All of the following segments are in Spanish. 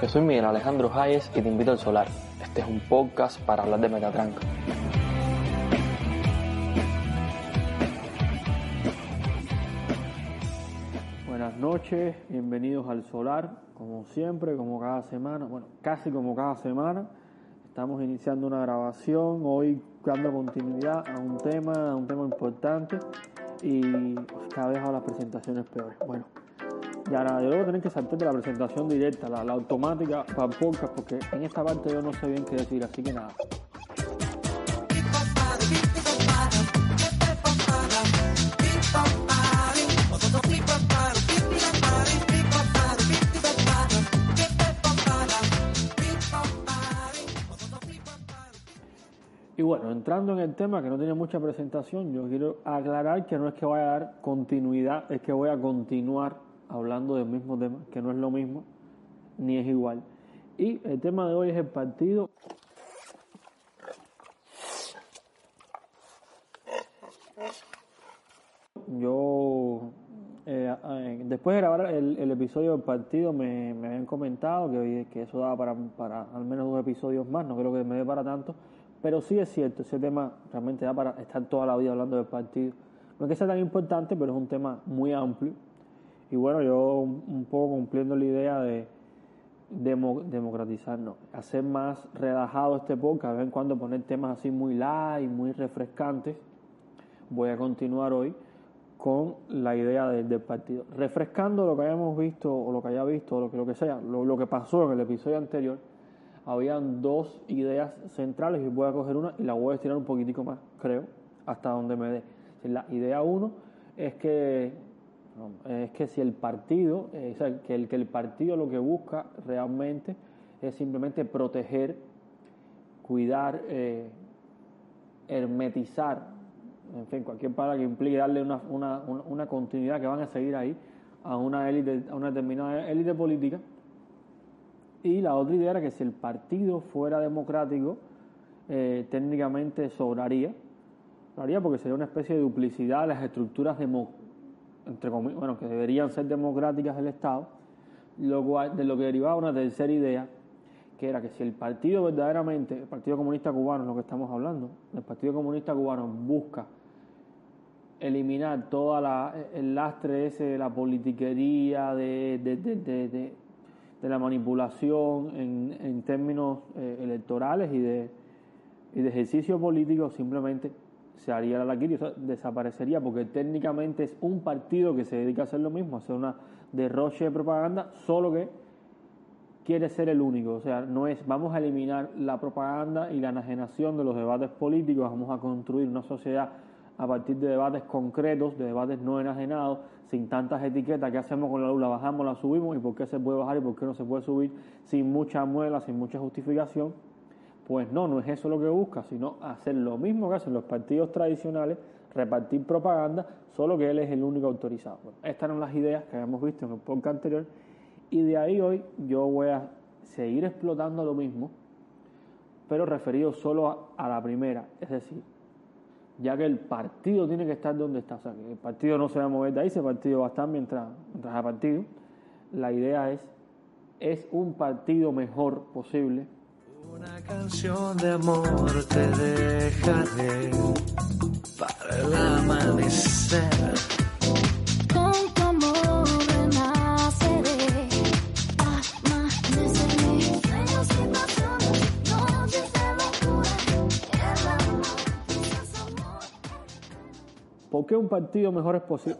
Yo soy Miguel Alejandro Hayes y te invito al Solar. Este es un podcast para hablar de Metatrank. Buenas noches, bienvenidos al Solar, como siempre, como cada semana, bueno, casi como cada semana. Estamos iniciando una grabación, hoy dando continuidad a un tema, a un tema importante y cada vez hago las presentaciones peores. Bueno, ya nada, yo a tener que saltar de la presentación directa, la, automática para podcast, porque en esta parte yo no sé bien qué decir, así que nada. Y bueno, entrando en el tema que no tiene mucha presentación, yo quiero aclarar que no es que vaya a dar continuidad, es que voy a continuar hablando del mismo tema, que no es lo mismo ni es igual. Y el tema de hoy es el partido. Yo, eh, eh, después de grabar el, episodio del partido, me, me habían comentado que, que eso daba para, para al menos dos episodios más, no creo que me dé para tanto, pero sí es cierto, ese tema realmente da para estar toda la vida hablando del partido. No es que sea tan importante, pero es un tema muy amplio. Y bueno, yo un poco cumpliendo la idea de demo, democratizarnos, hacer más relajado este podcast, de vez en cuando poner temas así muy light, muy refrescantes. Voy a continuar hoy con la idea del, partido. Refrescando lo que hayamos visto, o lo que haya visto, o lo que, lo que sea, lo, lo que pasó en el episodio anterior, habían dos ideas centrales y voy a coger una y la voy a estirar un poquitico más, creo, hasta donde me dé. La idea uno es que es que si el partido, eh, o sea, que el que el partido lo que busca realmente es simplemente proteger, cuidar, eh, hermetizar, en fin, cualquier palabra que implique darle una, una, una continuidad que van a seguir ahí a una élite, a una determinada élite política. Y la otra idea era que si el partido fuera democrático, eh, técnicamente sobraría, sobraría porque sería una especie de duplicidad de las estructuras democráticas entre comillas, bueno, que deberían ser democráticas del Estado, lo cual, de lo que derivaba una tercera idea, que era que si el partido verdaderamente, el Partido Comunista Cubano, es lo que estamos hablando, el Partido Comunista Cubano busca eliminar todo el lastre ese de la politiquería, de, de, de, de, de la manipulación en, en términos eh, electorales y de, y de ejercicio político, simplemente se haría la o sea, desaparecería porque técnicamente es un partido que se dedica a hacer lo mismo, a hacer una derroche de propaganda, solo que quiere ser el único, o sea, no es vamos a eliminar la propaganda y la enajenación de los debates políticos, vamos a construir una sociedad a partir de debates concretos, de debates no enajenados, sin tantas etiquetas, ¿qué hacemos con la luz? La bajamos, la subimos, y por qué se puede bajar y por qué no se puede subir, sin mucha muela, sin mucha justificación pues no, no es eso lo que busca, sino hacer lo mismo que hacen los partidos tradicionales, repartir propaganda, solo que él es el único autorizado. Estas eran las ideas que habíamos visto en el podcast anterior y de ahí hoy yo voy a seguir explotando lo mismo, pero referido solo a, a la primera, es decir, ya que el partido tiene que estar donde está, o sea, que el partido no se va a mover de ahí, ese partido va a estar mientras, mientras haya partido. La idea es, es un partido mejor posible una canción de amor te dejaré para el amanecer. Con tu amor renaceré. Amaneceré. Sueños y pasiones, noches de locura. El amor es amor. ¿Por qué un partido mejor es posible?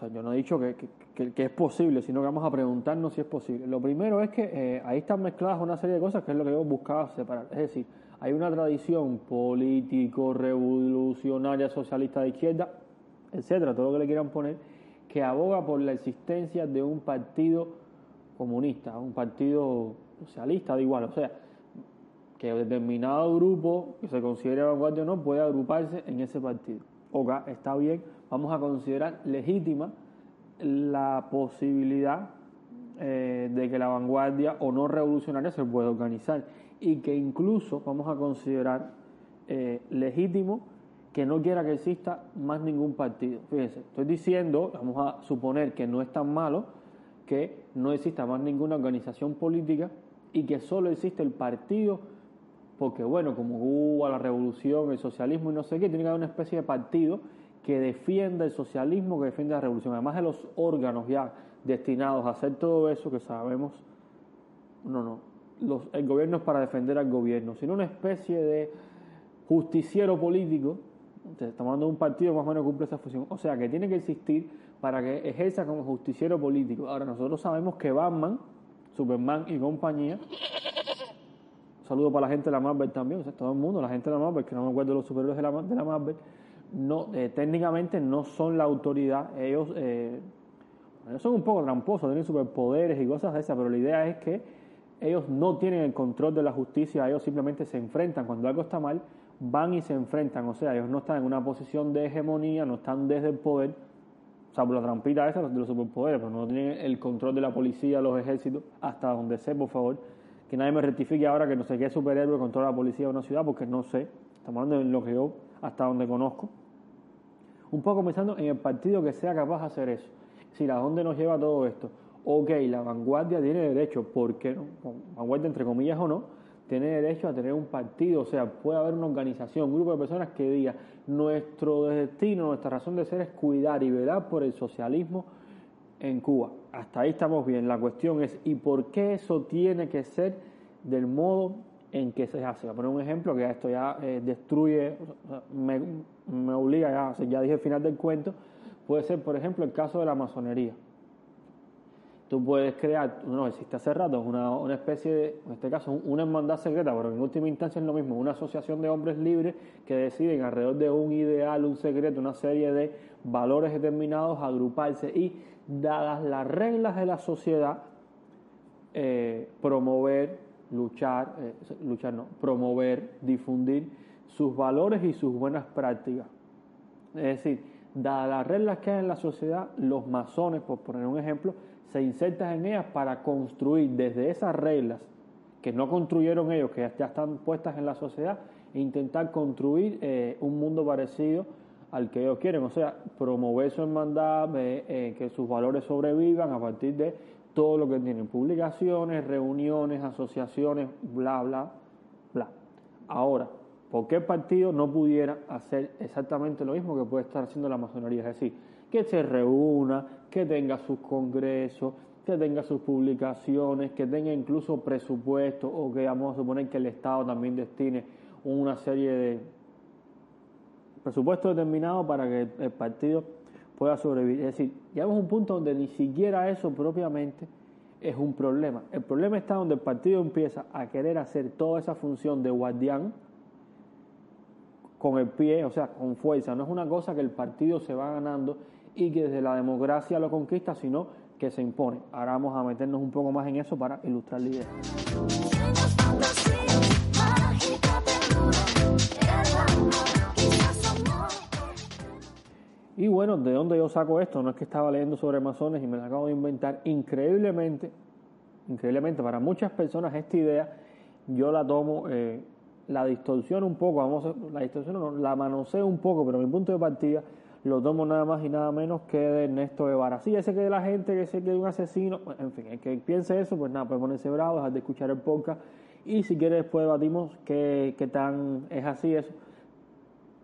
O sea, yo no he dicho que, es posible, sino que vamos a preguntarnos si es posible. Lo primero es que eh, ahí están mezcladas una serie de cosas que es lo que yo buscaba separar. Es decir, hay una tradición político, revolucionaria, socialista de izquierda, etcétera, todo lo que le quieran poner, que aboga por la existencia de un partido comunista, un partido socialista, da igual, o sea, que determinado grupo que se considere vanguardia o no puede agruparse en ese partido. Ok, está bien, vamos a considerar legítima la posibilidad eh, de que la vanguardia o no revolucionaria se pueda organizar y que incluso vamos a considerar eh, legítimo que no quiera que exista más ningún partido. Fíjense, estoy diciendo, vamos a suponer que no es tan malo que no exista más ninguna organización política y que solo existe el partido, porque bueno, como hubo la revolución, el socialismo y no sé qué, tiene que haber una especie de partido que defienda el socialismo, que defienda la revolución, además de los órganos ya destinados a hacer todo eso que sabemos, no, no, el gobierno es para defender al gobierno, sino una especie de justiciero político, estamos hablando de un partido más o menos cumple esa función, o sea que tiene que existir para que ejerza como justiciero político. Ahora nosotros sabemos que Batman, Superman y compañía, un saludo para la gente de la Marvel también, o sea, todo el mundo, la gente de la Marvel, que no me acuerdo de los superhéroes de la, de la Marvel, no, eh, técnicamente no son la autoridad, ellos, eh, son un poco tramposos, tienen superpoderes y cosas de esas, pero la idea es que ellos no tienen el control de la justicia, ellos simplemente se enfrentan, cuando algo está mal, van y se enfrentan, o sea, ellos no están en una posición de hegemonía, no están desde el poder, o sea, por la trampita esa de los superpoderes, pero no tienen el control de la policía, los ejércitos, hasta donde sé, por favor, que nadie me rectifique ahora que no sé qué superhéroe controla la policía de una ciudad, porque no sé, estamos hablando de lo que yo, hasta donde conozco, un poco pensando en el partido que sea capaz de hacer eso. Si ¿a dónde nos lleva todo esto? Ok, la vanguardia tiene derecho, ¿por qué no? Vanguardia entre comillas o no, tiene derecho a tener un partido, o sea, puede haber una organización, un grupo de personas que diga, nuestro destino, nuestra razón de ser es cuidar y velar por el socialismo en Cuba. Hasta ahí estamos bien. La cuestión es, ¿y por qué eso tiene que ser del modo en que se hace? Voy a poner un ejemplo que esto ya eh, destruye, me, obliga ya, o ya dije el final del cuento, puede ser, por ejemplo, el caso de la masonería. Tú puedes crear, no existe hace rato, una, una especie de, en este caso, una hermandad secreta, pero en última instancia es lo mismo, una asociación de hombres libres que deciden alrededor de un ideal, un secreto, una serie de valores determinados, agruparse y, dadas las reglas de la sociedad, eh, promover, luchar, eh, luchar no, promover, difundir sus valores y sus buenas prácticas. Es decir, dadas las reglas que hay en la sociedad, los masones, por poner un ejemplo, se insertan en ellas para construir desde esas reglas que no construyeron ellos, que ya están puestas en la sociedad, e intentar construir eh, un mundo parecido al que ellos quieren, o sea, promover su hermandad, eh, eh, que sus valores sobrevivan a partir de todo lo que tienen, publicaciones, reuniones, asociaciones, bla, bla, bla. Ahora, ¿por qué el partido no pudiera hacer exactamente lo mismo que puede estar haciendo la masonería? Es decir, que se reúna, que tenga sus congresos, que tenga sus publicaciones, que tenga incluso presupuesto o que vamos a suponer que el Estado también destine una serie de presupuesto determinado para que el partido pueda sobrevivir. Es decir, llegamos a un punto donde ni siquiera eso propiamente es un problema. El problema está donde el partido empieza a querer hacer toda esa función de guardián con el pie, o sea, con fuerza. No es una cosa que el partido se va ganando y que desde la democracia lo conquista, sino que se impone. Ahora vamos a meternos un poco más en eso para ilustrar la idea. Y bueno, ¿de dónde yo saco esto? No es que estaba leyendo sobre masones y me lo acabo de inventar. Increíblemente, increíblemente, para muchas personas esta idea yo la tomo, eh, la distorsiono un poco, vamos a, la distorsiono, no, la manoseo un poco, pero mi punto de partida lo tomo nada más y nada menos que de Ernesto Guevara. Sí, ese que de la gente, que sé que es un asesino, en fin, el que piense eso, pues nada, puede ponerse bravo, dejar de escuchar el podcast y si quiere después debatimos qué, qué tan es así eso.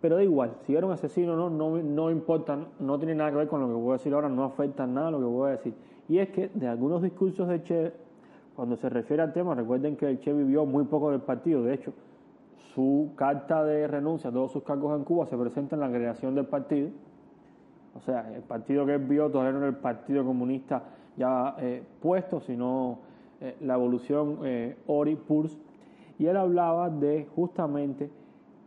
Pero da igual, si era un asesino o no, no, no importa, no, tiene nada que ver con lo que voy a decir ahora, no afecta nada lo que voy a decir. Y es que de algunos discursos de Che, cuando se refiere al tema, recuerden que el Che vivió muy poco del partido, de hecho, su carta de renuncia a todos sus cargos en Cuba se presenta en la creación del partido. O sea, el partido que él vio todavía no era el Partido Comunista ya eh, puesto, sino eh, la evolución eh, Ori Purs. y él hablaba de justamente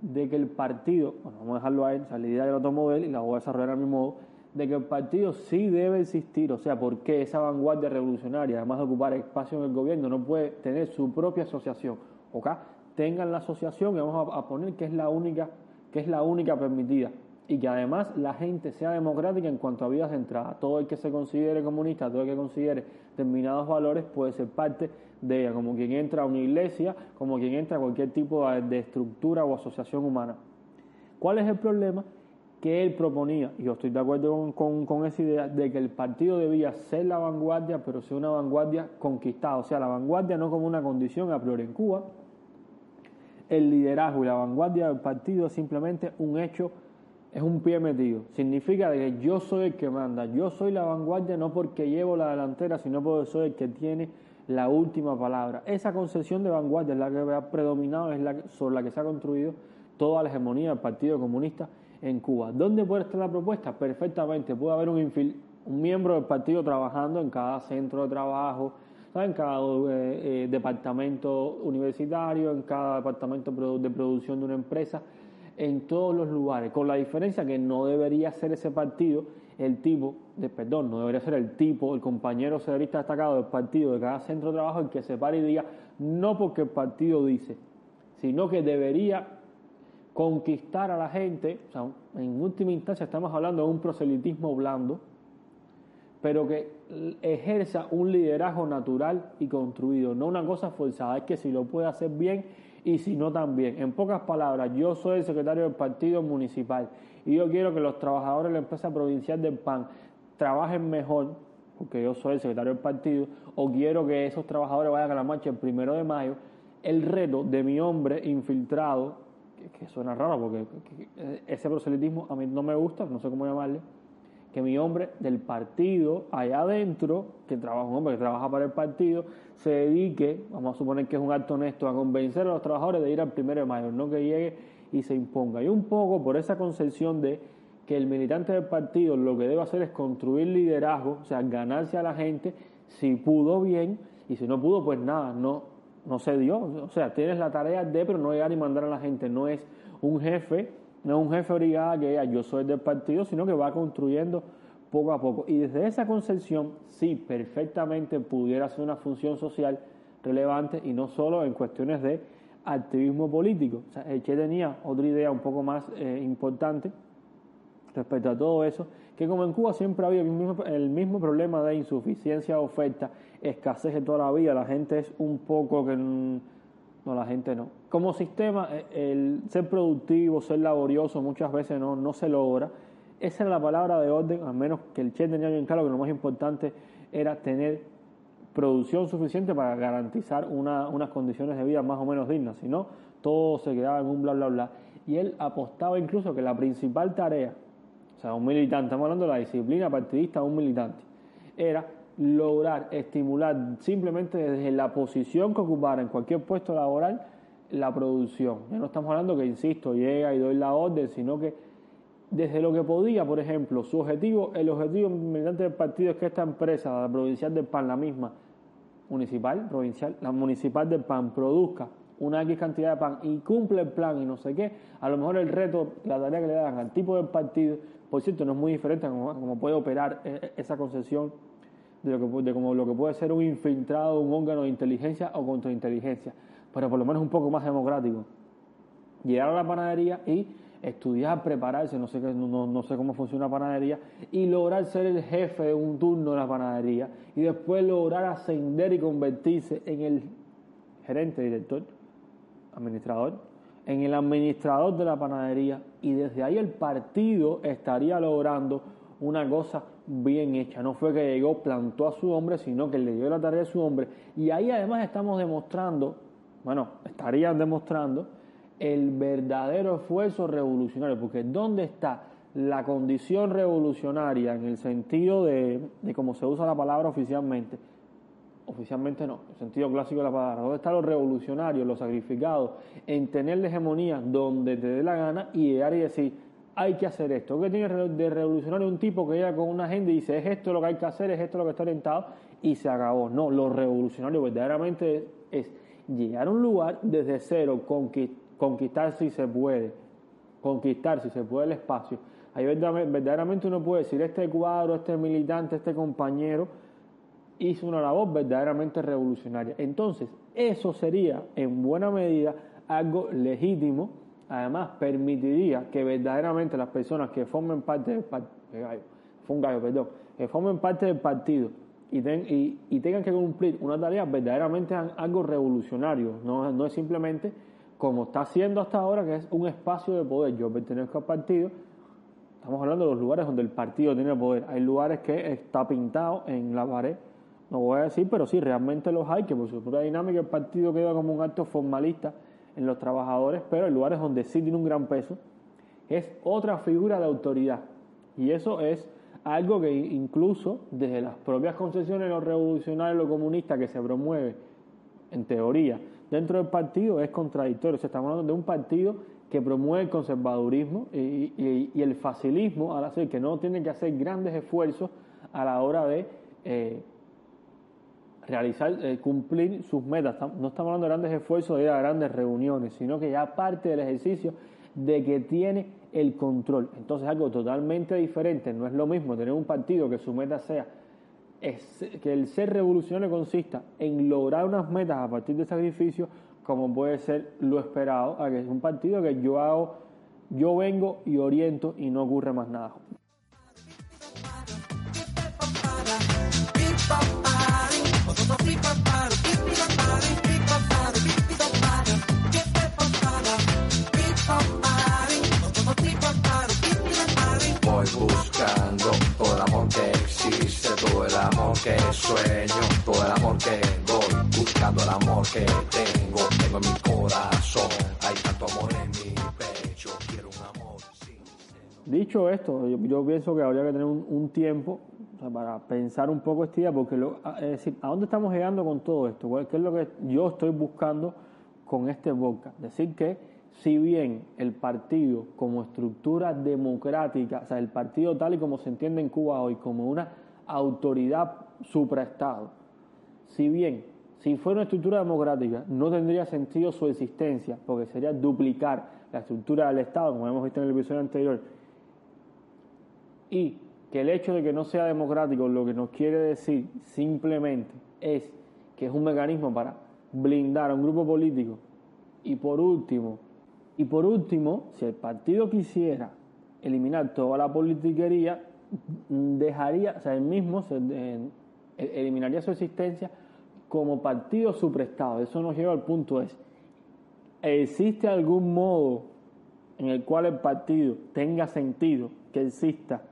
de que el partido, bueno, vamos a dejarlo a él, o sea, la idea que lo tomó él y la voy a desarrollar a mi modo, de que el partido sí debe existir, o sea, porque esa vanguardia revolucionaria, además de ocupar espacio en el gobierno, no puede tener su propia asociación, ¿ok? Tengan la asociación y vamos a, a poner que es la única, que es la única permitida y que además la gente sea democrática en cuanto a vías de entrada. Todo el que se considere comunista, todo el que considere determinados valores puede ser parte de ella, como quien entra a una iglesia, como quien entra a cualquier tipo de, estructura o asociación humana. ¿Cuál es el problema? Que él proponía, y yo estoy de acuerdo con, con- con esa idea, de que el partido debía ser la vanguardia, pero ser una vanguardia conquistada. O sea, la vanguardia no como una condición a priori en Cuba. El liderazgo y la vanguardia del partido es simplemente un hecho, es un pie metido. Significa que yo soy el que manda, yo soy la vanguardia no porque llevo la delantera, sino porque soy el que tiene la última palabra. Esa concepción de vanguardia es la que ha predominado, es la sobre la que se ha construido toda la hegemonía del Partido Comunista en Cuba. ¿Dónde puede estar la propuesta? Perfectamente, puede haber un, miembro del partido trabajando en cada centro de trabajo, en cada eh, eh, departamento universitario, en cada departamento de producción de una empresa, en todos los lugares, con la diferencia que no debería ser ese partido el tipo, de, perdón, no debería ser el tipo, el compañero socialista destacado del partido de cada centro de trabajo el que se pare y diga, no porque el partido dice, sino que debería conquistar a la gente, o sea, en última instancia estamos hablando de un proselitismo blando, pero que ejerza un liderazgo natural y construido, no una cosa forzada, es que si lo puede hacer bien y si no también. En pocas palabras, yo soy el secretario del partido municipal y yo quiero que los trabajadores de la empresa provincial del PAN trabajen mejor, porque yo soy el secretario del partido, o quiero que esos trabajadores vayan a la marcha el primero de mayo, el reto de mi hombre infiltrado, que, suena raro porque que- que ese proselitismo a mí no me gusta, no sé cómo llamarle, que mi hombre del partido allá adentro, que trabaja un hombre que trabaja para el partido, se dedique, vamos a suponer que es un acto honesto, a convencer a los trabajadores de ir al primero de mayo, no que llegue y se imponga. Y un poco por esa concepción de que el militante del partido lo que debe hacer es construir liderazgo, o sea, ganarse a la gente, si pudo bien, y si no pudo, pues nada, no, no se dio. O sea, tienes la tarea de, pero no llegar y mandar a la gente, no es un jefe, no es un jefe obligado que diga, yo soy del partido, sino que va construyendo poco a poco. Y desde esa concepción, sí, perfectamente pudiera ser una función social relevante y no solo en cuestiones de activismo político. O sea, el Che tenía otra idea un poco más eh, importante respecto a todo eso, que como en Cuba siempre había el mismo, el mismo problema de insuficiencia de oferta, escasez de toda la vida, la gente es un poco que... No, la gente no. Como sistema, eh, el ser productivo, ser laborioso muchas veces no, no se logra. Esa era la palabra de orden, al menos que el Che tenía bien claro que lo más importante era tener producción suficiente para garantizar una- unas condiciones de vida más o menos dignas, si no, todo se quedaba en un bla, bla, bla. Y él apostaba incluso que la principal tarea, o sea, un militante, estamos hablando de la disciplina partidista de un militante, era lograr estimular simplemente desde la posición que ocupara en cualquier puesto laboral la producción. Ya no estamos hablando que, insisto, llega y doy la orden, sino que desde lo que podía, por ejemplo, su objetivo, el objetivo militante del partido es que esta empresa, la provincial del PAN, la misma, municipal, provincial, la municipal del PAN produzca una X cantidad de pan y cumple el plan y no sé qué, a lo mejor el reto, la tarea que le dan al tipo del partido, por cierto, no es muy diferente a cómo puede operar eh, esa concepción de, lo que, como lo que puede ser un infiltrado, un órgano de inteligencia o contrainteligencia, pero por lo menos un poco más democrático. Llegar a la panadería y estudiar, prepararse, no sé, qué, no- no sé cómo funciona la panadería, y lograr ser el jefe de un turno de la panadería, y después lograr ascender y convertirse en el gerente, director, administrador, en el administrador de la panadería, y desde ahí el partido estaría logrando una cosa bien hecha. No fue que llegó, plantó a su hombre, sino que le dio la tarea a su hombre. Y ahí además estamos demostrando, bueno, estarían demostrando el verdadero esfuerzo revolucionario, porque ¿dónde está la condición revolucionaria en el sentido de, de cómo se usa la palabra oficialmente? Oficialmente no, el sentido clásico de la palabra. ¿Dónde están los revolucionarios, los sacrificados, en tener la hegemonía donde te dé la gana y llegar y decir, hay que hacer esto? ¿Qué tiene de revolucionario un tipo que llega con una agenda y dice, es esto lo que hay que hacer, es esto lo que está orientado y se acabó? No, lo revolucionario verdaderamente es, es llegar a un lugar desde cero, conqui- conquistar si se puede, conquistar si se puede el espacio. Ahí verdad- verdaderamente uno puede decir, este cuadro, este militante, este compañero, hizo una labor verdaderamente revolucionaria. Entonces, eso sería en buena medida algo legítimo, además permitiría que verdaderamente las personas que formen parte del partido, gallo, perdón, que formen parte del partido y, ten- y- y tengan que cumplir una tarea verdaderamente algo revolucionario, no, no es simplemente como está haciendo hasta ahora, que es un espacio de poder. Yo pertenezco al partido, Estamos hablando de los lugares donde el partido tiene poder. Hay lugares que está pintado en la pared. No voy a decir, pero sí, realmente los hay, que por su propia dinámica el partido queda como un acto formalista en los trabajadores, pero hay lugares donde sí tiene un gran peso. Es otra figura de autoridad. Y eso es algo que incluso desde las propias concesiones los revolucionarios, los comunistas, que se promueve, en teoría, dentro del partido es contradictorio. O sea, estamos hablando de un partido que promueve el conservadurismo y, el facilismo, al hacer que no tienen que hacer grandes esfuerzos a la hora de eh, realizar, eh, cumplir sus metas. No estamos hablando de grandes esfuerzos de ir a grandes reuniones, sino que ya parte del ejercicio de que tiene el control. Entonces algo totalmente diferente. No es lo mismo tener un partido que su meta sea es que el ser revolucionario consista en lograr unas metas a partir de sacrificio, como puede ser lo esperado, a que es un partido que yo hago, yo vengo y oriento y no ocurre más nada. Dicho esto, yo, pienso que habría que tener un, tiempo para pensar un poco este día, porque lo, es decir, ¿a dónde estamos llegando con todo esto? ¿Cuál- ¿Qué es lo que yo estoy buscando con este podcast? Decir que si bien el partido como estructura democrática, o sea, el partido tal y como se entiende en Cuba hoy, como una autoridad supraestado, si bien, si fuera una estructura democrática, no tendría sentido su existencia, porque sería duplicar la estructura del Estado, como hemos visto en el episodio anterior, y que el hecho de que no sea democrático lo que nos quiere decir simplemente es que es un mecanismo para blindar a un grupo político. Y por último y por último si el partido quisiera eliminar toda la politiquería dejaría o sea él mismo eh, eliminaría su existencia como partido suprestado. Eso nos lleva al punto es ¿existe algún modo en el cual el partido tenga sentido que exista,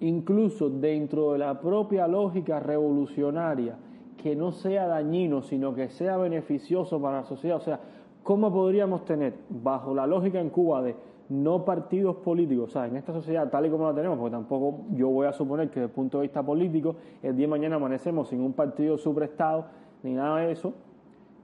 incluso dentro de la propia lógica revolucionaria, que no sea dañino, sino que sea beneficioso para la sociedad? O sea, ¿cómo podríamos tener, bajo la lógica en Cuba de no partidos políticos, o sea, en esta sociedad tal y como la tenemos, porque tampoco yo voy a suponer que desde el punto de vista político, el día de mañana amanecemos sin un partido suprestado, ni nada de eso,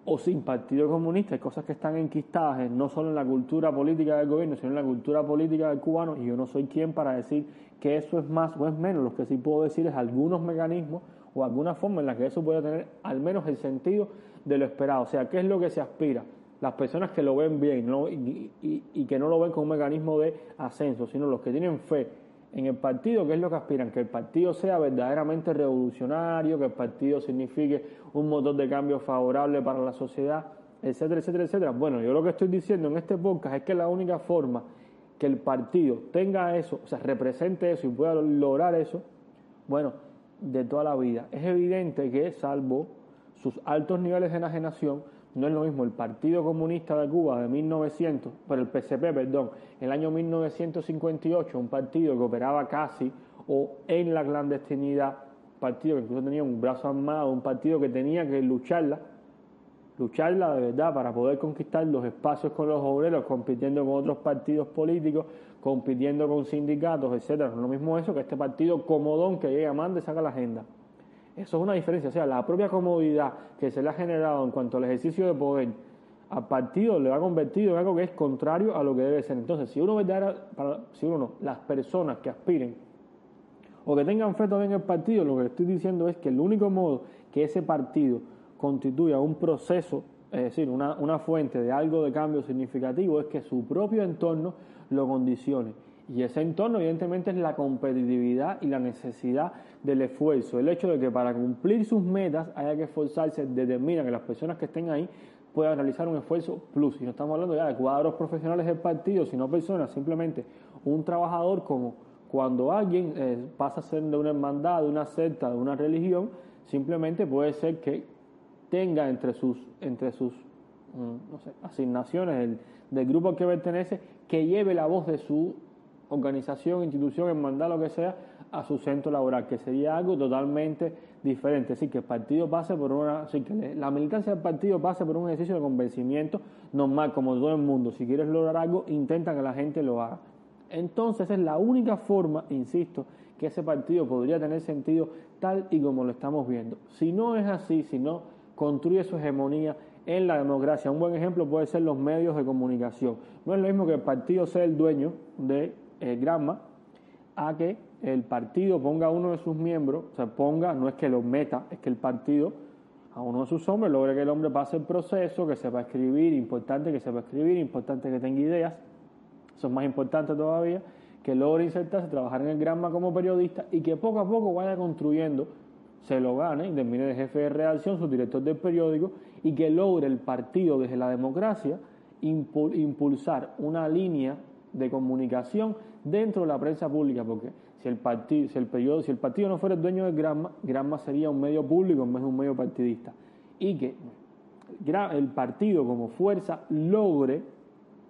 o sin partido comunista, hay cosas que están enquistadas en- no solo en la cultura política del gobierno, sino en la cultura política del cubano, y yo no soy quien para decir que eso es más o es menos, lo que sí puedo decir es algunos mecanismos o alguna forma en la que eso puede tener al menos el sentido de lo esperado, o sea, ¿qué es lo que se aspira? Las personas que lo ven bien ¿no? y, y- y que no lo ven como un mecanismo de ascenso, sino los que tienen fe en el partido, ¿qué es lo que aspiran? Que el partido sea verdaderamente revolucionario, que el partido signifique un motor de cambio favorable para la sociedad, etcétera, etcétera, etcétera. Bueno, yo lo que estoy diciendo en este podcast es que la única forma que el partido tenga eso, o sea, represente eso y pueda lograr eso, bueno, de toda la vida. Es evidente que, salvo sus altos niveles de enajenación, no es lo mismo el Partido Comunista de Cuba de 1900, pero el PCP, perdón, el año 1958, un partido que operaba casi o en la clandestinidad, partido que incluso tenía un brazo armado, un partido que tenía que lucharla, lucharla de verdad para poder conquistar los espacios con los obreros, compitiendo con otros partidos políticos, compitiendo con sindicatos, etcétera. No es lo mismo eso que este partido comodón que llega, manda y saca la agenda. Eso es una diferencia, o sea, la propia comodidad que se le ha generado en cuanto al ejercicio de poder al partido le ha convertido en algo que es contrario a lo que debe ser. Entonces, si uno verdadera, para, si uno no, las personas que aspiren o que tengan fe todavía en el partido, lo que estoy diciendo es que el único modo que ese partido constituya un proceso es decir, una, una fuente de algo de cambio significativo, es que su propio entorno lo condicione. Y ese entorno, evidentemente, es la competitividad y la necesidad del esfuerzo. El hecho de que para cumplir sus metas haya que esforzarse determina que las personas que estén ahí puedan realizar un esfuerzo plus. Y no estamos hablando ya de cuadros profesionales del partido, sino personas, simplemente un trabajador como cuando alguien eh, pasa a ser de una hermandad, de una secta, de una religión, simplemente puede ser que tenga entre sus, entre sus mm, no sé, asignaciones del, del grupo al que pertenece, que lleve la voz de su organización, institución, hermandad, lo que sea, a su centro laboral, que sería algo totalmente diferente. Así que el partido pase por una, así que la militancia del partido pase por un ejercicio de convencimiento normal, como todo el mundo. Si quieres lograr algo, intenta que la gente lo haga. Entonces es la única forma, insisto, que ese partido podría tener sentido tal y como lo estamos viendo. Si no es así, si no construye su hegemonía en la democracia, un buen ejemplo puede ser los medios de comunicación. No es lo mismo que el partido sea el dueño de eh, Granma a que el partido ponga a uno de sus miembros, o sea, ponga, no es que lo meta, es que el partido a uno de sus hombres logre que el hombre pase el proceso, que sepa escribir, importante que sepa escribir, importante que tenga ideas, eso es más importante todavía, que logre insertarse, trabajar en el Granma como periodista y que poco a poco vaya construyendo, se lo gane y termine de jefe de redacción, su director del periódico y que logre el partido desde la democracia impul- impulsar una línea de comunicación dentro de la prensa pública, porque si el partido, si el periodo, si el partido no fuera el dueño de Granma, Granma sería un medio público en vez de un medio partidista. Y que el partido como fuerza logre,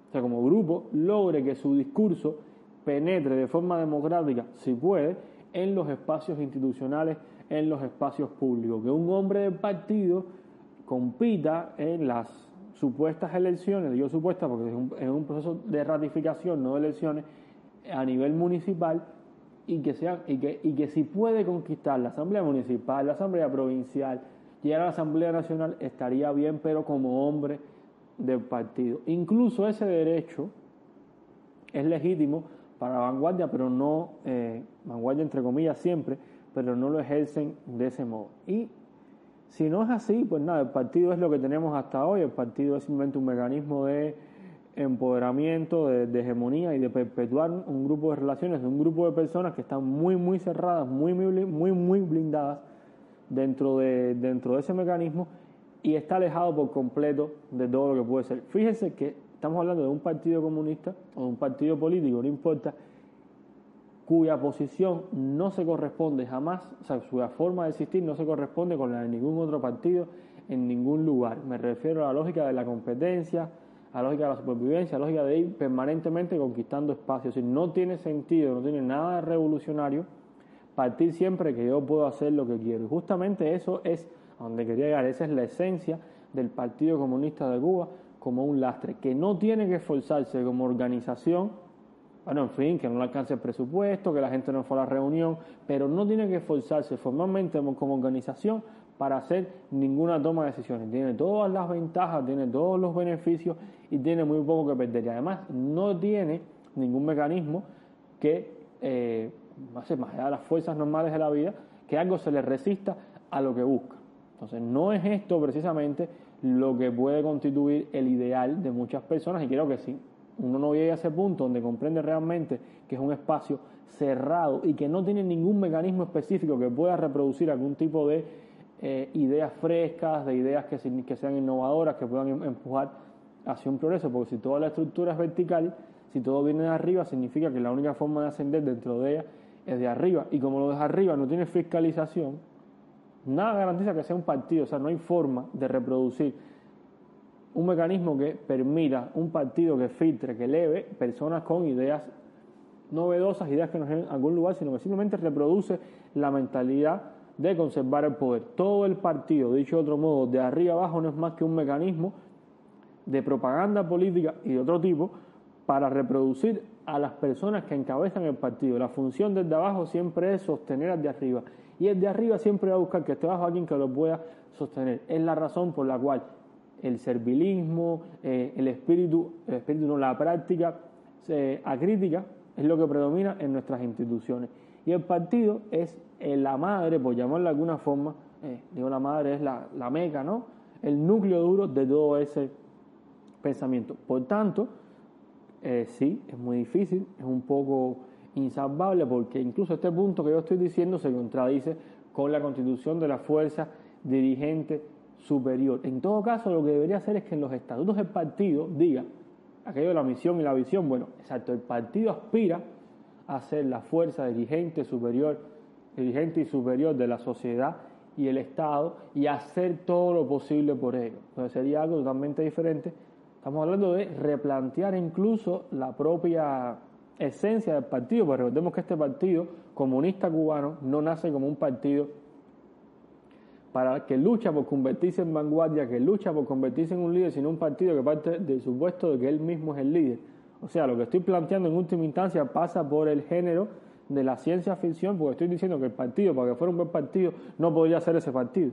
o sea, como grupo, logre que su discurso penetre de forma democrática, si puede, en los espacios institucionales, en los espacios públicos. Que un hombre del partido compita en las supuestas elecciones, digo supuestas porque es un, es un proceso de ratificación, no de elecciones, a nivel municipal y que, sea, y, que, y que si puede conquistar la Asamblea Municipal, la Asamblea Provincial, llegar a la Asamblea Nacional, estaría bien, pero como hombre del partido. Incluso ese derecho es legítimo para la vanguardia, pero no, eh, vanguardia entre comillas siempre, pero no lo ejercen de ese modo. Y si no es así, pues nada, el partido es lo que tenemos hasta hoy, el partido es simplemente un mecanismo de empoderamiento, de, hegemonía y de perpetuar un grupo de relaciones de un grupo de personas que están muy, muy cerradas, muy, muy, muy blindadas dentro de, dentro de ese mecanismo y está alejado por completo de todo lo que puede ser. Fíjense que estamos hablando de un partido comunista o de un partido político, no importa, cuya posición no se corresponde jamás, o sea, su forma de existir no se corresponde con la de ningún otro partido en ningún lugar. Me refiero a la lógica de la competencia, a la lógica de la supervivencia, a la lógica de ir permanentemente conquistando espacios. No tiene sentido, no tiene nada revolucionario partir siempre que yo puedo hacer lo que quiero. Y justamente eso es donde quería llegar, esa es la esencia del Partido Comunista de Cuba como un lastre, que no tiene que esforzarse como organización bueno, en fin, que no le alcance el presupuesto, que la gente no fue a la reunión, pero no tiene que esforzarse formalmente como organización para hacer ninguna toma de decisiones. Tiene todas las ventajas, tiene todos los beneficios y tiene muy poco que perder. Y además no tiene ningún mecanismo que, eh, más allá de las fuerzas normales de la vida, que algo se le resista a lo que busca. Entonces no es esto precisamente lo que puede constituir el ideal de muchas personas y creo que sí, uno no llega a ese punto donde comprende realmente que es un espacio cerrado y que no tiene ningún mecanismo específico que pueda reproducir algún tipo de eh, ideas frescas, de ideas que, que sean innovadoras, que puedan em- empujar hacia un progreso, porque si toda la estructura es vertical, si todo viene de arriba, significa que la única forma de ascender dentro de ella es de arriba, y como lo de arriba no tiene fiscalización, nada garantiza que sea un partido, o sea, no hay forma de reproducir un mecanismo que permita un partido que filtre, que eleve personas con ideas novedosas, ideas que lleven a algún lugar, sino que simplemente reproduce la mentalidad de conservar el poder. Todo el partido, dicho de otro modo, de arriba abajo no es más que un mecanismo de propaganda política y de otro tipo para reproducir a las personas que encabezan el partido. La función desde abajo siempre es sostener al de arriba. Y el de arriba siempre va a buscar que esté abajo alguien que lo pueda sostener. Es la razón por la cual el servilismo, eh, el espíritu, el espíritu la práctica eh, acrítica es lo que predomina en nuestras instituciones. Y el partido es eh, la madre, por llamarlo de alguna forma, digo la madre es la, la meca, ¿no? el núcleo duro de todo ese pensamiento. Por tanto, sí, es muy difícil, es un poco insalvable porque incluso este punto que yo estoy diciendo se contradice con la constitución de la fuerza dirigente superior. En todo caso, lo que debería hacer es que en los estatutos del partido diga aquello de la misión y la visión. Bueno, exacto, el partido aspira a ser la fuerza dirigente superior, dirigente y superior de la sociedad y el Estado y hacer todo lo posible por ello. Entonces sería algo totalmente diferente. Estamos hablando de replantear incluso la propia esencia del partido, porque recordemos que este partido comunista cubano no nace como un partido para que lucha por convertirse en vanguardia, que lucha por convertirse en un líder, sino un partido que parte del supuesto de que él mismo es el líder. O sea, lo que estoy planteando en última instancia pasa por el género de la ciencia ficción, porque estoy diciendo que el partido, para que fuera un buen partido, no podría ser ese partido.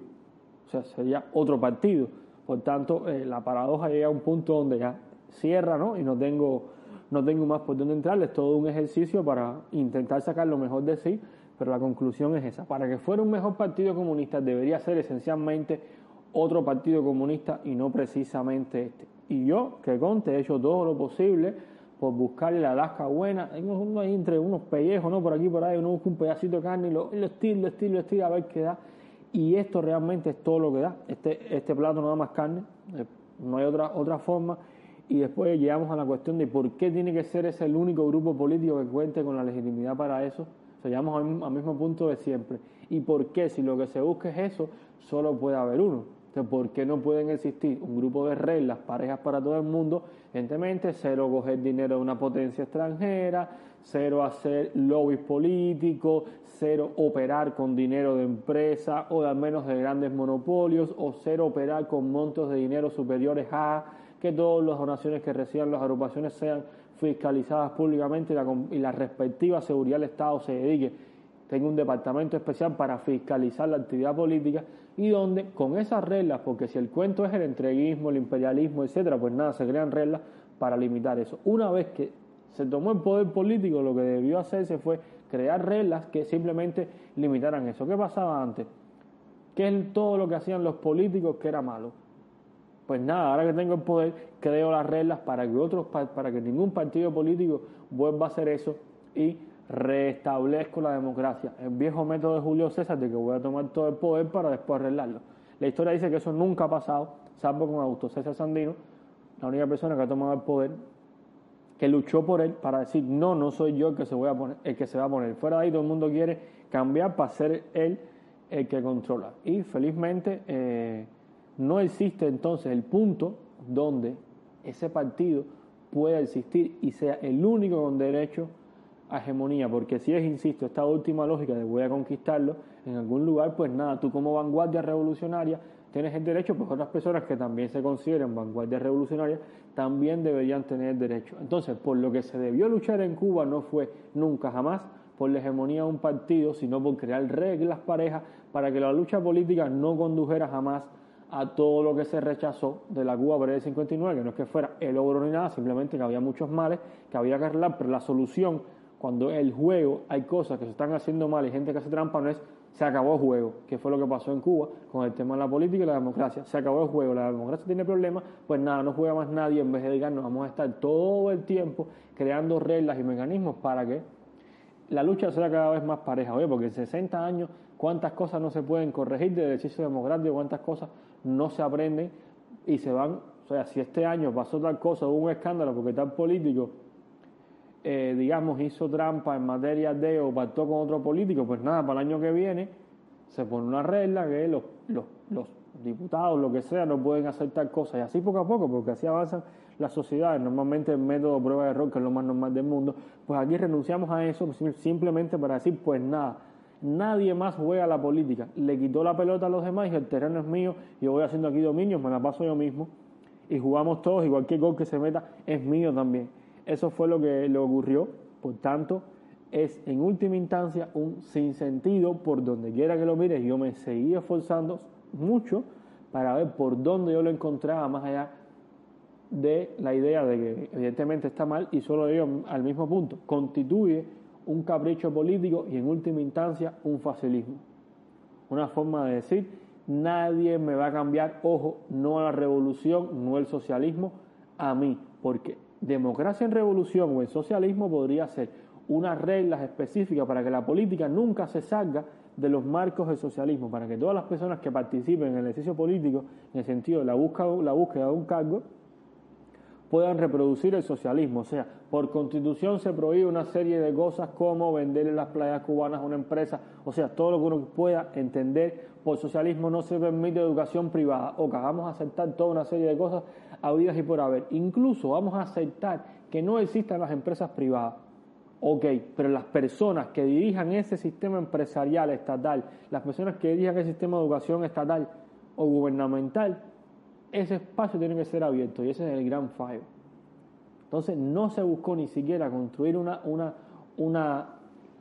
O sea, sería otro partido. Por tanto, eh, la paradoja llega a un punto donde ya cierra, ¿no? Y no tengo, no tengo más por dónde entrar. Es todo un ejercicio para intentar sacar lo mejor de sí, pero la conclusión es esa. Para que fuera un mejor partido comunista, debería ser esencialmente otro partido comunista y no precisamente este. Y yo, que conte, he hecho todo lo posible por buscarle la Alaska buena. Hay uno ahí entre unos pellejos, ¿no? Por aquí, por ahí, uno busca un pedacito de carne y lo, y lo estira, lo estira, lo estira a ver qué da. Y esto realmente es todo lo que da. Este, este plato no da más carne, eh, no hay otra, otra forma. Y después llegamos a la cuestión de por qué tiene que ser ese el único grupo político que cuente con la legitimidad para eso. O sea, al mismo, punto de siempre. ¿Y por qué? Si lo que se busca es eso, solo puede haber uno. Entonces, ¿por qué no pueden existir un grupo de reglas, parejas para todo el mundo? Evidentemente, cero coger dinero de una potencia extranjera, cero hacer lobbies políticos, cero operar con dinero de empresa o al menos de grandes monopolios, o cero operar con montos de dinero superiores a que todas las donaciones que reciban las agrupaciones sean fiscalizadas públicamente y la, respectiva seguridad del Estado se dedique tenga un departamento especial para fiscalizar la actividad política y donde con esas reglas, porque si el cuento es el entreguismo, el imperialismo, etcétera, pues nada, se crean reglas para limitar eso. Una vez que se tomó el poder político, lo que debió hacerse fue crear reglas que simplemente limitaran eso. ¿Qué pasaba antes? ¿Qué es todo lo que hacían los políticos que era malo? Pues nada, ahora que tengo el poder, creo las reglas para que otros para que ningún partido político vuelva a hacer eso y restablezco la democracia. El viejo método de Julio César de que voy a tomar todo el poder para después arreglarlo. La historia dice que eso nunca ha pasado, salvo con Augusto César Sandino, la única persona que ha tomado el poder, que luchó por él para decir, no, no soy yo el que se, voy a poner, el que se va a poner. Fuera de ahí todo el mundo quiere cambiar para ser él el que controla. Y felizmente eh, no existe entonces el punto donde ese partido pueda existir y sea el único con derecho a hegemonía, porque si es, insisto, esta última lógica de voy a conquistarlo en algún lugar, pues nada, tú como vanguardia revolucionaria tienes el derecho, pues otras personas que también se consideren vanguardias revolucionarias también deberían tener derecho. Entonces, por lo que se debió luchar en Cuba no fue nunca jamás por la hegemonía de un partido, sino por crear reglas parejas para que la lucha política no condujera jamás a todo lo que se rechazó de la Cuba pre 59, que no es que fuera el logro ni nada, simplemente que había muchos males que había que arreglar, pero la solución cuando el juego hay cosas que se están haciendo mal y gente que hace trampa, no es se acabó el juego, que fue lo que pasó en Cuba con el tema de la política y la democracia. Se acabó el juego, la democracia tiene problemas, pues nada, no juega más nadie, en vez de dedicarnos, vamos a estar todo el tiempo creando reglas y mecanismos para que la lucha sea cada vez más pareja, oye, porque en 60 años cuántas cosas no se pueden corregir del ejercicio democrático, cuántas cosas no se aprenden y se van, o sea, si este año pasó tal cosa, hubo un escándalo porque tal político eh, digamos, hizo trampa en materia de o pactó con otro político, pues nada, para el año que viene se pone una regla que los, los, los diputados, lo que sea, no pueden hacer tal cosa. Y así poco a poco, porque así avanzan las sociedades. Normalmente el método prueba de error, que es lo más normal del mundo, pues aquí renunciamos a eso simplemente para decir, pues nada, nadie más juega la política. Le quitó la pelota a los demás y el terreno es mío, yo voy haciendo aquí dominios, me la paso yo mismo. Y jugamos todos y cualquier gol que se meta es mío también. Eso fue lo que le ocurrió, por tanto, es en última instancia un sinsentido por donde quiera que lo mires. Yo me seguí esforzando mucho para ver por dónde yo lo encontraba, más allá de la idea de que evidentemente está mal y solo digo al mismo punto, constituye un capricho político y en última instancia un facilismo. Una forma de decir, nadie me va a cambiar, ojo, no a la revolución, no el socialismo, a mí, porque democracia en revolución o en socialismo podría ser unas reglas específicas para que la política nunca se salga de los marcos del socialismo, para que todas las personas que participen en el ejercicio político, en el sentido de la búsqueda, la búsqueda de un cargo, puedan reproducir el socialismo. O sea, por constitución se prohíbe una serie de cosas como venderle las playas cubanas a una empresa. O sea, todo lo que uno pueda entender por socialismo no se permite educación privada. O que vamos a aceptar toda una serie de cosas habidas y por haber. Incluso vamos a aceptar que no existan las empresas privadas. Ok, pero las personas que dirijan ese sistema empresarial estatal, las personas que dirijan ese sistema de educación estatal o gubernamental, ese espacio tiene que ser abierto y ese es el gran fallo. Entonces no se buscó ni siquiera construir una, una, una,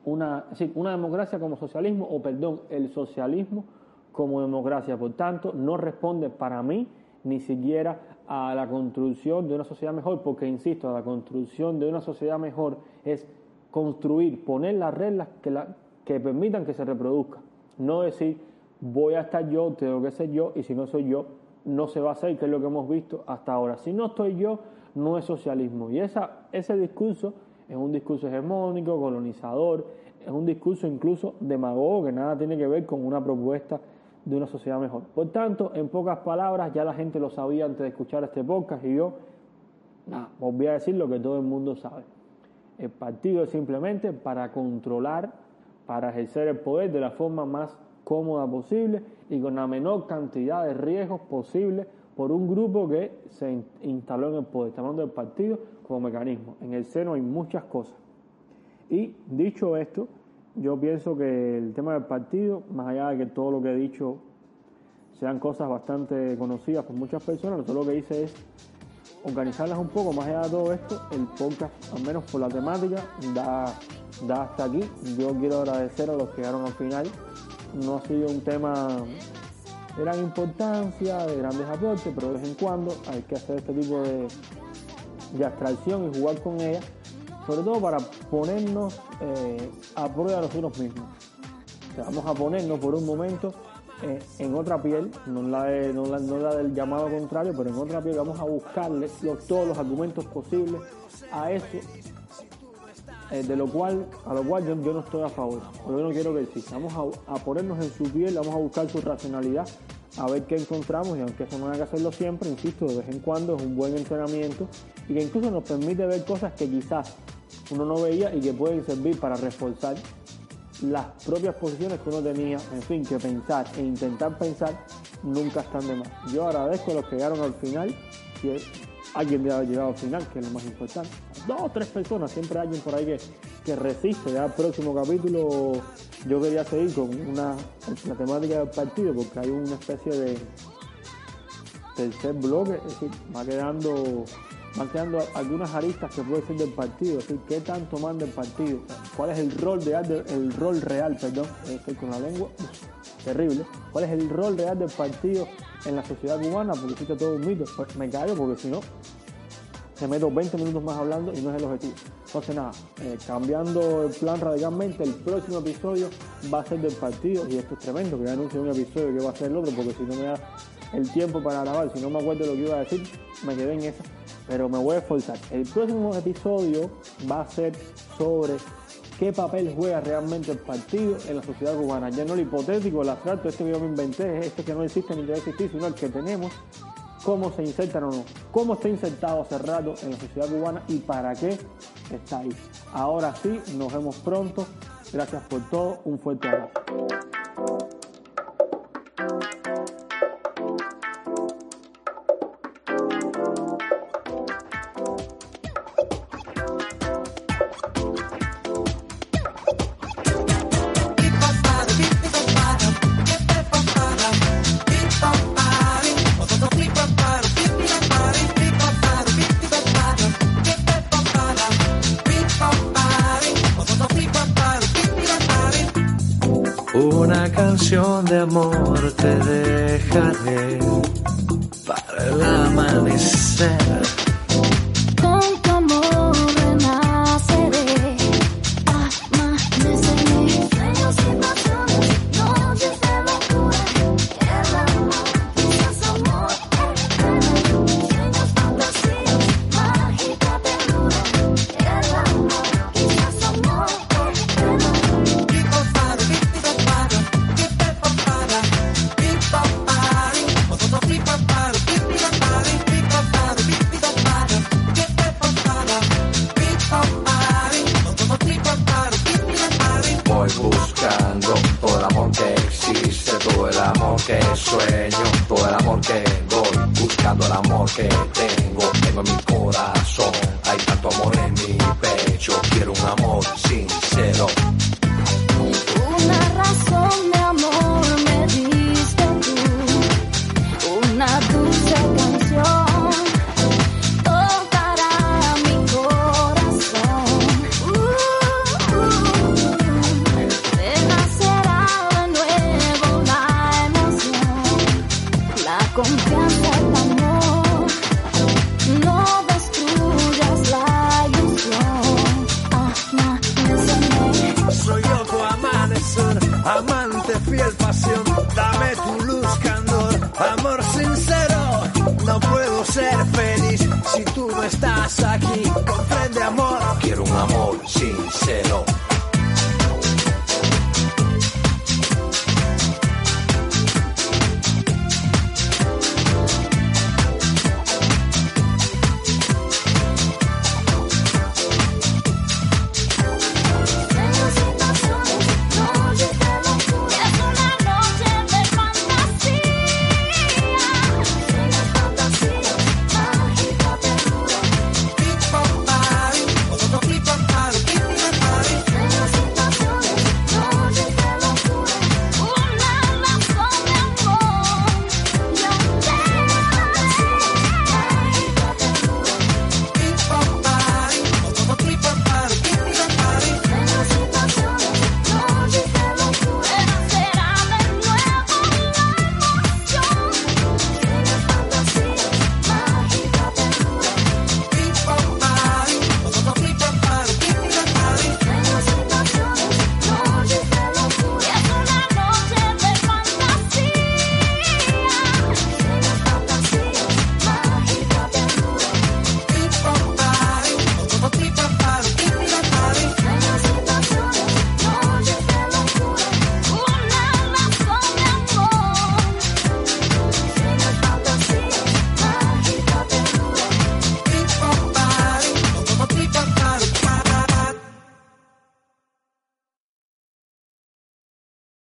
una, una democracia como socialismo, o perdón, el socialismo como democracia. Por tanto, no responde para mí ni siquiera a la construcción de una sociedad mejor, porque insisto, la construcción de una sociedad mejor es construir, poner las reglas que, la, que permitan que se reproduzca. No decir, voy a estar yo, tengo que ser yo, y si no soy yo, no se va a hacer, que es lo que hemos visto hasta ahora. Si no estoy yo, no es socialismo. Y esa, ese discurso es un discurso hegemónico, colonizador, es un discurso incluso demagogo que nada tiene que ver con una propuesta de una sociedad mejor. Por tanto, en pocas palabras, ya la gente lo sabía antes de escuchar este podcast y yo, nada, volví a decir lo que todo el mundo sabe. El partido es simplemente para controlar, para ejercer el poder de la forma más cómoda posible y con la menor cantidad de riesgos posible por un grupo que se in- instaló en el poder. Estamos hablando del partido como mecanismo. En el seno hay muchas cosas. Y dicho esto, yo pienso que el tema del partido, más allá de que todo lo que he dicho sean cosas bastante conocidas por muchas personas, todo lo que hice es organizarlas un poco más allá de todo esto. El podcast, al menos por la temática, da, da hasta aquí. Yo quiero agradecer a los que llegaron al final. No ha sido un tema de gran importancia, de grandes aportes, pero de vez en cuando hay que hacer este tipo de, de abstracción y jugar con ella, sobre todo para ponernos eh, a prueba nosotros mismos. Vamos a ponernos por un momento eh, en otra piel, no la, la- no la del llamado contrario, pero en otra piel vamos a buscarle los- todos los argumentos posibles a eso, eh, de lo cual, a lo cual yo, no estoy a favor, yo no quiero que exista. Vamos a, ponernos en su piel, vamos a buscar su racionalidad, a ver qué encontramos, y aunque eso no hay que hacerlo siempre, insisto, de vez en cuando es un buen entrenamiento y que incluso nos permite ver cosas que quizás uno no veía y que pueden servir para reforzar las propias posiciones que uno tenía, en fin, que pensar e intentar pensar nunca están de más. Yo agradezco a los que llegaron al final, alguien debe haber llegado al final, que es lo más importante. Dos o tres personas, siempre hay alguien por ahí que, que resiste. Ya el próximo capítulo yo quería seguir con una, la temática del partido, porque hay una especie de tercer bloque, es decir, va quedando van quedando algunas aristas que puede ser del partido, es decir, qué tanto manda el partido, cuál es el rol de- el rol real, perdón, estoy con la lengua, terrible, cuál es el rol real del partido en la sociedad cubana, porque existe todo un mito, pues me callo porque si no, me meto 20 minutos más hablando y no es el objetivo. Entonces nada, eh, cambiando el plan radicalmente, el próximo episodio va a ser del partido y esto es tremendo, que ya anuncio un episodio que va a ser el otro, porque si no me da el tiempo para grabar, si no me acuerdo lo que iba a decir, me quedé en esa, pero me voy a esforzar. El próximo episodio va a ser sobre qué papel juega realmente el partido en la sociedad cubana. Ya no el hipotético, el abstracto, este que yo me inventé, este que no existe ni debe existir, sino el que tenemos cómo se insertan o no, cómo está insertado hace rato en la sociedad cubana y para qué está ahí. Ahora sí, nos vemos pronto. Gracias por todo. Un fuerte abrazo. Canción de amor te dejaré para el amanecer.